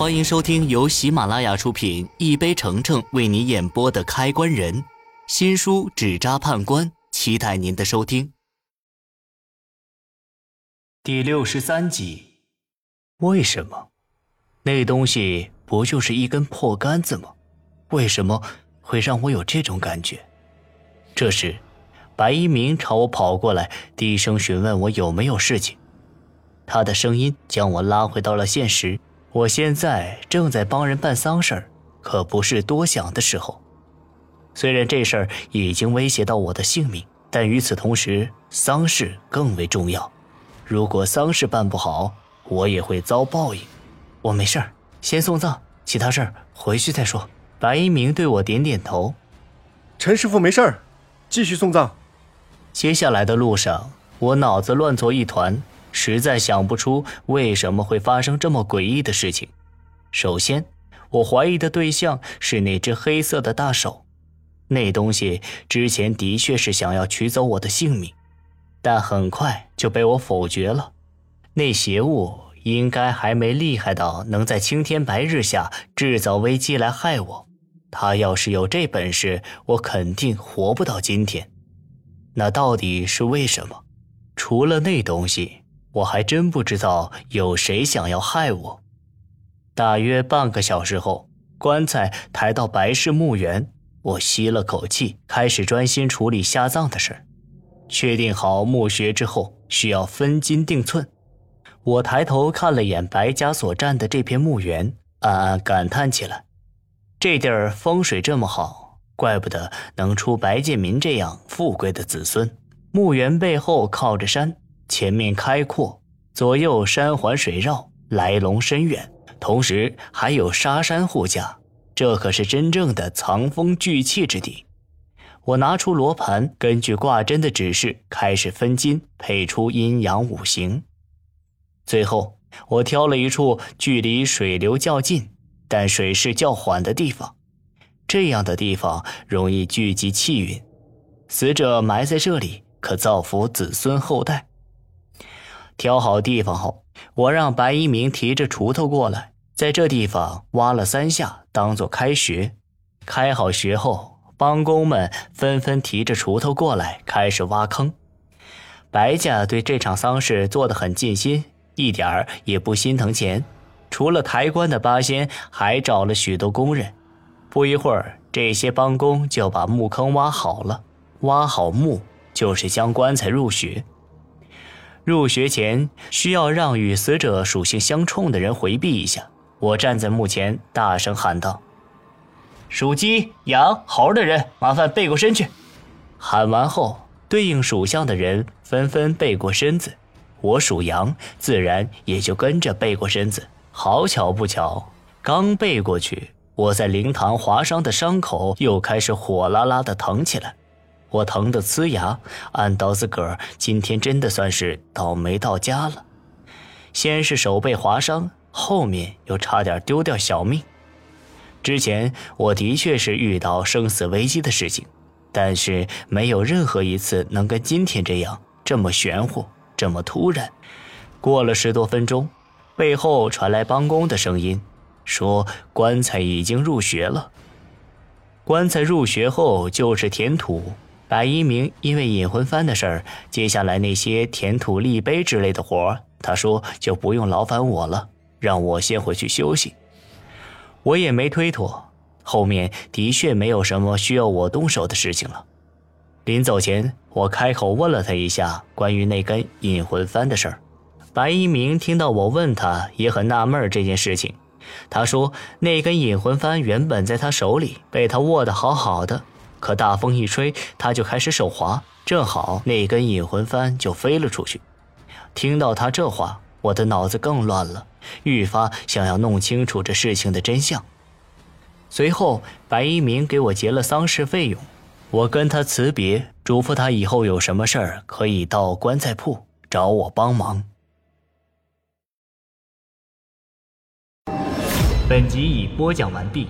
欢迎收听由喜马拉雅出品、一杯橙橙为你演播的《开关人》新书《纸扎判官》，期待您的收听。第六十三集，为什么？那东西不就是一根破杆子吗？为什么会让我有这种感觉？这时，白一鸣朝我跑过来，低声询问我有没有事情。他的声音将我拉回到了现实。我现在正在帮人办丧事儿，可不是多想的时候。虽然这事儿已经威胁到我的性命，但与此同时，丧事更为重要。如果丧事办不好，我也会遭报应。我没事儿，先送葬，其他事儿回去再说。白一鸣对我点点头。陈师傅没事儿，继续送葬。接下来的路上，我脑子乱作一团。实在想不出为什么会发生这么诡异的事情。首先，我怀疑的对象是那只黑色的大手，那东西之前的确是想要取走我的性命，但很快就被我否决了。那邪物应该还没厉害到能在青天白日下制造危机来害我。他要是有这本事，我肯定活不到今天。那到底是为什么？除了那东西。我还真不知道有谁想要害我。大约半个小时后，棺材抬到白氏墓园，我吸了口气，开始专心处理下葬的事确定好墓穴之后，需要分金定寸。我抬头看了眼白家所占的这片墓园，暗暗感叹起来：这地儿风水这么好，怪不得能出白建民这样富贵的子孙。墓园背后靠着山。前面开阔，左右山环水绕，来龙深远，同时还有沙山护驾，这可是真正的藏风聚气之地。我拿出罗盘，根据挂针的指示开始分金，配出阴阳五行。最后，我挑了一处距离水流较近，但水势较缓的地方，这样的地方容易聚集气运，死者埋在这里可造福子孙后代。挑好地方后，我让白一鸣提着锄头过来，在这地方挖了三下，当做开穴。开好穴后，帮工们纷纷提着锄头过来，开始挖坑。白家对这场丧事做得很尽心，一点儿也不心疼钱。除了抬棺的八仙，还找了许多工人。不一会儿，这些帮工就把墓坑挖好了。挖好墓，就是将棺材入穴。入学前需要让与死者属性相冲的人回避一下。我站在墓前，大声喊道：“属鸡、羊、猴的人，麻烦背过身去。”喊完后，对应属相的人纷纷背过身子。我属羊，自然也就跟着背过身子。好巧不巧，刚背过去，我在灵堂划伤的伤口又开始火辣辣的疼起来。我疼得呲牙，暗道自个儿今天真的算是倒霉到家了。先是手被划伤，后面又差点丢掉小命。之前我的确是遇到生死危机的事情，但是没有任何一次能跟今天这样这么玄乎，这么突然。过了十多分钟，背后传来帮工的声音，说棺材已经入穴了。棺材入穴后就是填土。白一鸣因为引魂幡的事儿，接下来那些填土立碑之类的活儿，他说就不用劳烦我了，让我先回去休息。我也没推脱，后面的确没有什么需要我动手的事情了。临走前，我开口问了他一下关于那根引魂幡的事儿。白一鸣听到我问他，也很纳闷这件事情。他说那根引魂幡原本在他手里，被他握得好好的。可大风一吹，他就开始手滑，正好那根引魂幡就飞了出去。听到他这话，我的脑子更乱了，愈发想要弄清楚这事情的真相。随后，白一鸣给我结了丧事费用，我跟他辞别，嘱咐他以后有什么事儿可以到棺材铺找我帮忙。本集已播讲完毕。